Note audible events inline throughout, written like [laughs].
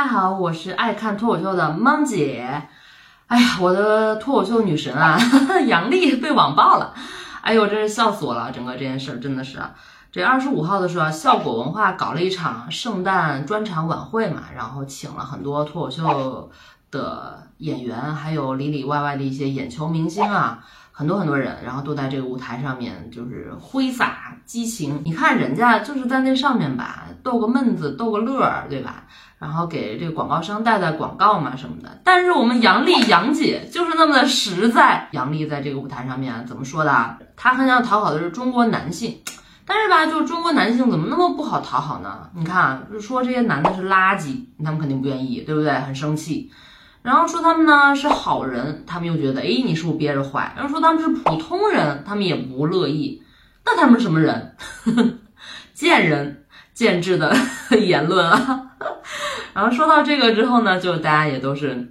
大家好，我是爱看脱口秀的梦姐。哎呀，我的脱口秀女神啊，[laughs] 杨丽被网暴了。哎呦，真是笑死我了！整个这件事儿真的是，这二十五号的时候啊，效果文化搞了一场圣诞专场晚会嘛，然后请了很多脱口秀的演员，还有里里外外的一些眼球明星啊。很多很多人，然后都在这个舞台上面，就是挥洒激情。你看人家就是在那上面吧，逗个闷子，逗个乐儿，对吧？然后给这个广告商带带广告嘛什么的。但是我们杨丽杨姐就是那么的实在。杨丽在这个舞台上面怎么说的？她很想讨好的是中国男性，但是吧，就是中国男性怎么那么不好讨好呢？你看，就说这些男的是垃圾，他们肯定不愿意，对不对？很生气。然后说他们呢是好人，他们又觉得，哎，你是不是憋着坏？然后说他们是普通人，他们也不乐意。那他们是什么人？见仁见智的 [laughs] 言论啊。[laughs] 然后说到这个之后呢，就大家也都是。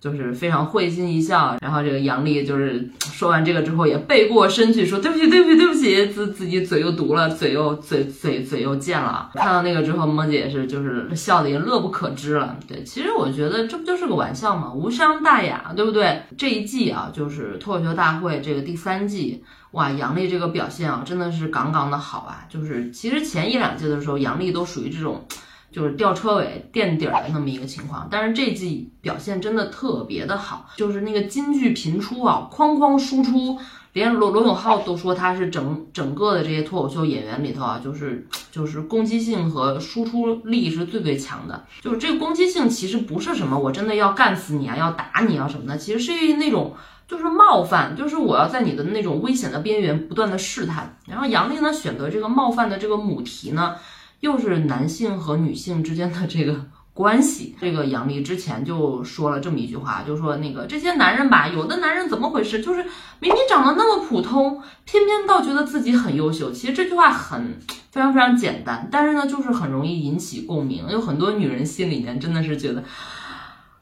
就是非常会心一笑，然后这个杨丽就是说完这个之后也背过身去说对不起对不起对不起，自自己嘴又毒了，嘴又嘴嘴嘴又贱了。看到那个之后，萌姐是就是笑的也乐不可支了。对，其实我觉得这不就是个玩笑吗？无伤大雅，对不对？这一季啊，就是脱口秀大会这个第三季，哇，杨丽这个表现啊，真的是杠杠的好啊。就是其实前一两季的时候，杨丽都属于这种。就是吊车尾垫底儿的那么一个情况，但是这季表现真的特别的好，就是那个金句频出啊，哐哐输出，连罗罗永浩都说他是整整个的这些脱口秀演员里头啊，就是就是攻击性和输出力是最最强的。就是这个攻击性其实不是什么我真的要干死你啊，要打你啊什么的，其实是那种就是冒犯，就是我要在你的那种危险的边缘不断的试探。然后杨笠呢选择这个冒犯的这个母题呢。又是男性和女性之间的这个关系，这个杨笠之前就说了这么一句话，就说那个这些男人吧，有的男人怎么回事？就是明明长得那么普通，偏偏倒觉得自己很优秀。其实这句话很非常非常简单，但是呢，就是很容易引起共鸣，有很多女人心里面真的是觉得。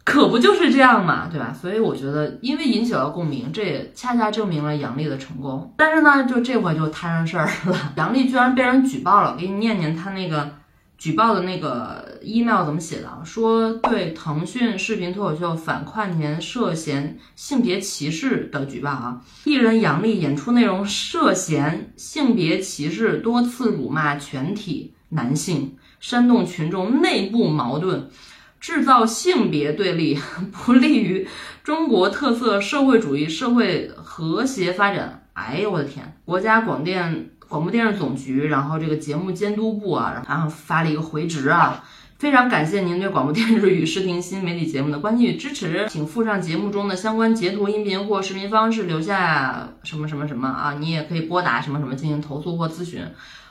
可不就是这样嘛，对吧？所以我觉得，因为引起了共鸣，这也恰恰证明了杨笠的成功。但是呢，就这回就摊上事儿了，杨笠居然被人举报了。给你念念他那个举报的那个 email 怎么写的啊？说对腾讯视频脱口秀反跨年涉嫌性别歧视的举报啊，艺人杨笠演出内容涉嫌性别歧视，多次辱骂全体男性，煽动群众内部矛盾。制造性别对立，[laughs] 不利于中国特色社会主义社会和谐发展。哎呦我的天！国家广电广播电视总局，然后这个节目监督部啊，然后发了一个回执啊，非常感谢您对广播电视与视听新媒体节目的关心与支持，请附上节目中的相关截图、音频或视频方式，留下什么什么什么啊？你也可以拨打什么什么进行投诉或咨询。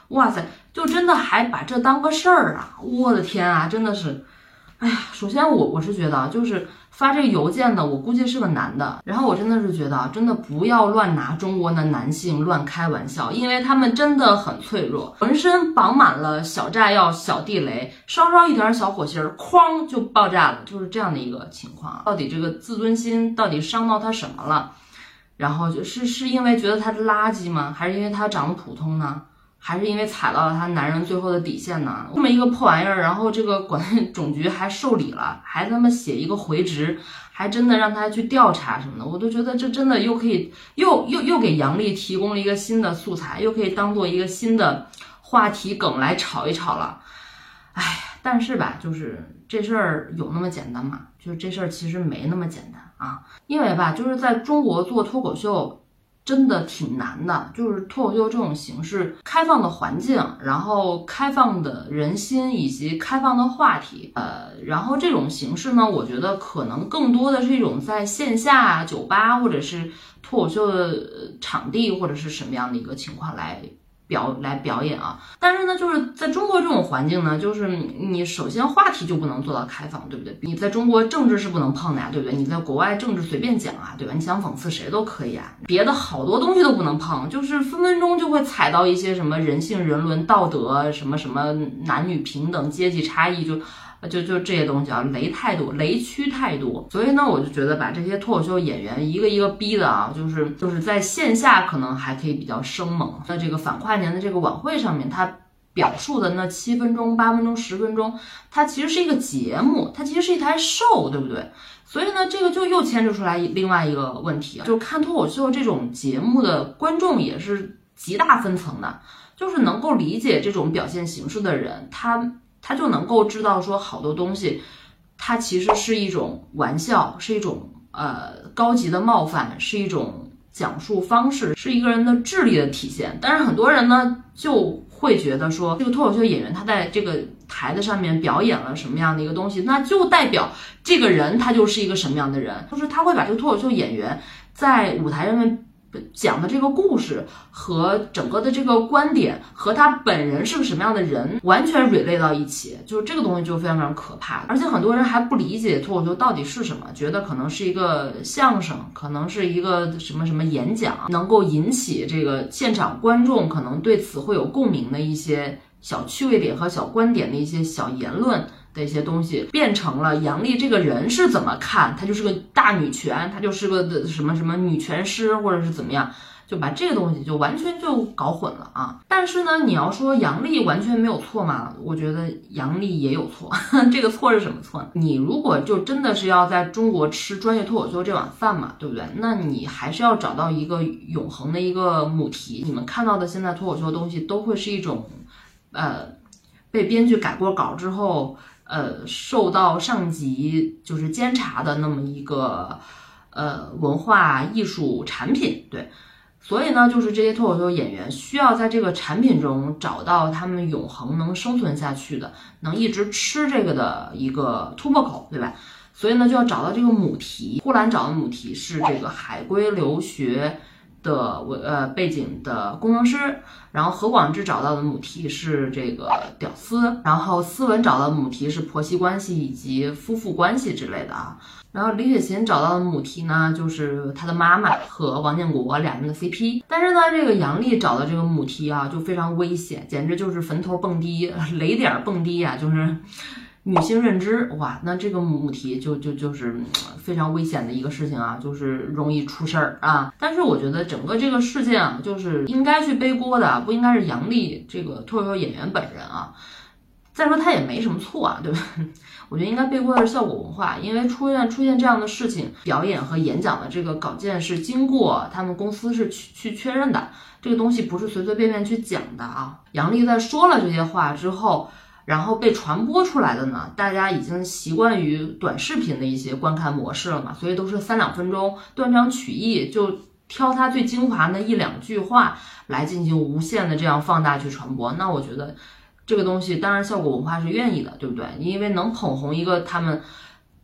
哇塞，就真的还把这当个事儿啊！我的天啊，真的是。哎呀，首先我我是觉得啊，就是发这个邮件的，我估计是个男的。然后我真的是觉得，真的不要乱拿中国的男性乱开玩笑，因为他们真的很脆弱，浑身绑满了小炸药、小地雷，稍稍一点小火星儿，哐就爆炸了，就是这样的一个情况。到底这个自尊心到底伤到他什么了？然后就是是因为觉得他是垃圾吗？还是因为他长得普通呢？还是因为踩到了他男人最后的底线呢？这么一个破玩意儿，然后这个管 [laughs] 总局还受理了，还他妈写一个回执，还真的让他去调查什么的，我都觉得这真的又可以又又又给杨笠提供了一个新的素材，又可以当做一个新的话题梗来炒一炒了。哎，但是吧，就是这事儿有那么简单吗？就是这事儿其实没那么简单啊，因为吧，就是在中国做脱口秀。真的挺难的，就是脱口秀这种形式，开放的环境，然后开放的人心以及开放的话题，呃，然后这种形式呢，我觉得可能更多的是一种在线下酒吧或者是脱口秀的场地或者是什么样的一个情况来。表来表演啊，但是呢，就是在中国这种环境呢，就是你首先话题就不能做到开放，对不对？你在中国政治是不能碰的呀，对不对？你在国外政治随便讲啊，对吧？你想讽刺谁都可以啊，别的好多东西都不能碰，就是分分钟就会踩到一些什么人性、人伦、道德，什么什么男女平等、阶级差异就。就就这些东西啊，雷太多，雷区太多，所以呢，我就觉得把这些脱口秀演员一个一个逼的啊，就是就是在线下可能还可以比较生猛，在这个反跨年的这个晚会上面，他表述的那七分钟、八分钟、十分钟，它其实是一个节目，它其实是一台 show，对不对？所以呢，这个就又牵扯出来另外一个问题啊，就是看脱口秀这种节目的观众也是极大分层的，就是能够理解这种表现形式的人，他他就能够知道说好多东西，它其实是一种玩笑，是一种呃高级的冒犯，是一种讲述方式，是一个人的智力的体现。但是很多人呢就会觉得说，这个脱口秀演员他在这个台子上面表演了什么样的一个东西，那就代表这个人他就是一个什么样的人，就是他会把这个脱口秀演员在舞台上面讲的这个故事和整个的这个观点和他本人是个什么样的人完全 relate 到一起，就是这个东西就非常非常可怕。而且很多人还不理解脱口秀到底是什么，觉得可能是一个相声，可能是一个什么什么演讲，能够引起这个现场观众可能对此会有共鸣的一些。小趣味点和小观点的一些小言论的一些东西，变成了杨笠这个人是怎么看，她就是个大女权，她就是个什么什么女权师，或者是怎么样，就把这个东西就完全就搞混了啊！但是呢，你要说杨笠完全没有错嘛？我觉得杨笠也有错。[laughs] 这个错是什么错呢？你如果就真的是要在中国吃专业脱口秀这碗饭嘛，对不对？那你还是要找到一个永恒的一个母题。你们看到的现在脱口秀的东西都会是一种。呃，被编剧改过稿之后，呃，受到上级就是监察的那么一个呃文化艺术产品，对，所以呢，就是这些脱口秀演员需要在这个产品中找到他们永恒能生存下去的，能一直吃这个的一个突破口，对吧？所以呢，就要找到这个母题。呼兰找的母题是这个海归留学。的我呃背景的工程师，然后何广智找到的母题是这个屌丝，然后思文找到的母题是婆媳关系以及夫妇关系之类的啊，然后李雪琴找到的母题呢就是她的妈妈和王建国俩人的 CP，但是呢这个杨笠找的这个母题啊就非常危险，简直就是坟头蹦迪，[laughs] 雷点蹦迪啊，就是。女性认知，哇，那这个母题就就就是非常危险的一个事情啊，就是容易出事儿啊。但是我觉得整个这个事件啊，就是应该去背锅的，不应该是杨笠这个脱口秀演员本人啊。再说他也没什么错啊，对吧？[laughs] 我觉得应该背锅的是效果文化，因为出现出现这样的事情，表演和演讲的这个稿件是经过他们公司是去去确认的，这个东西不是随随便便去讲的啊。杨笠在说了这些话之后。然后被传播出来的呢，大家已经习惯于短视频的一些观看模式了嘛，所以都是三两分钟断章取义，就挑它最精华的一两句话来进行无限的这样放大去传播。那我觉得这个东西当然效果文化是愿意的，对不对？因为能捧红一个他们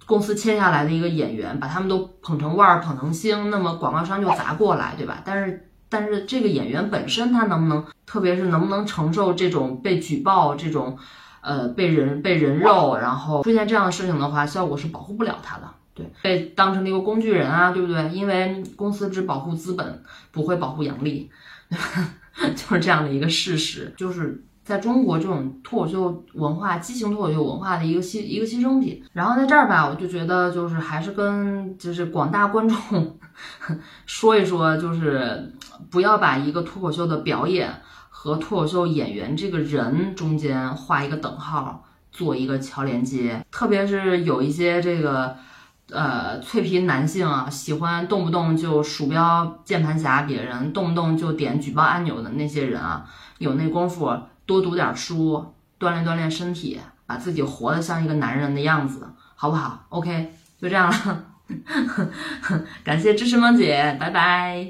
公司签下来的一个演员，把他们都捧成腕儿、捧成星，那么广告商就砸过来，对吧？但是但是这个演员本身他能不能，特别是能不能承受这种被举报这种？呃，被人被人肉，然后出现这样的事情的话，效果是保护不了他的，对，被当成了一个工具人啊，对不对？因为公司只保护资本，不会保护杨笠，[laughs] 就是这样的一个事实，就是在中国这种脱口秀文化、畸形脱口秀文化的一个牺一个牺牲品。然后在这儿吧，我就觉得就是还是跟就是广大观众 [laughs] 说一说，就是不要把一个脱口秀的表演。和脱口秀演员这个人中间画一个等号，做一个桥连接。特别是有一些这个，呃，脆皮男性啊，喜欢动不动就鼠标键盘侠别人，动不动就点举报按钮的那些人啊，有那功夫多读点书，锻炼锻炼身体，把自己活得像一个男人的样子，好不好？OK，就这样了。[laughs] 感谢支持梦姐，拜拜。